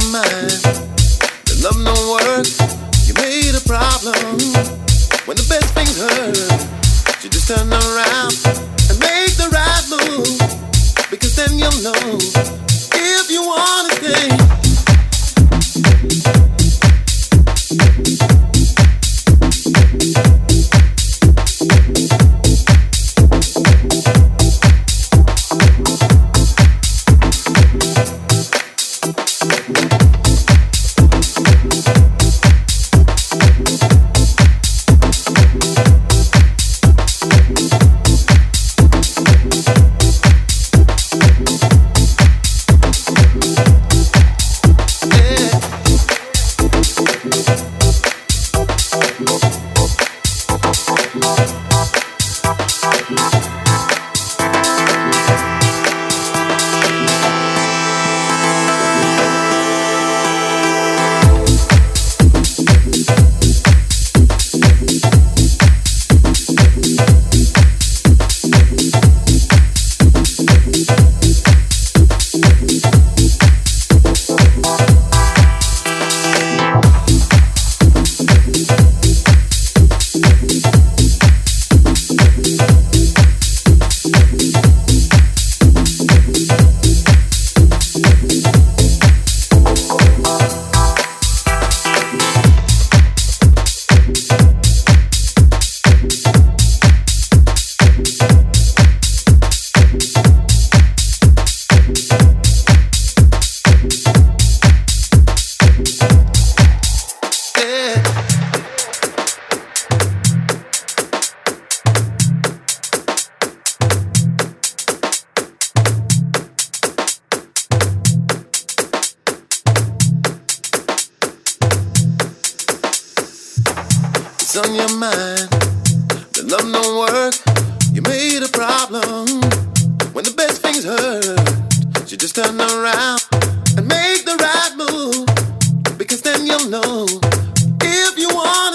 The mind that love no works. You made a problem when the best things hurt. You just turn around and make the right move because then you'll know if you wanna stay. the best things hurt. You just turn around and make the right move. Because then you'll know if you want.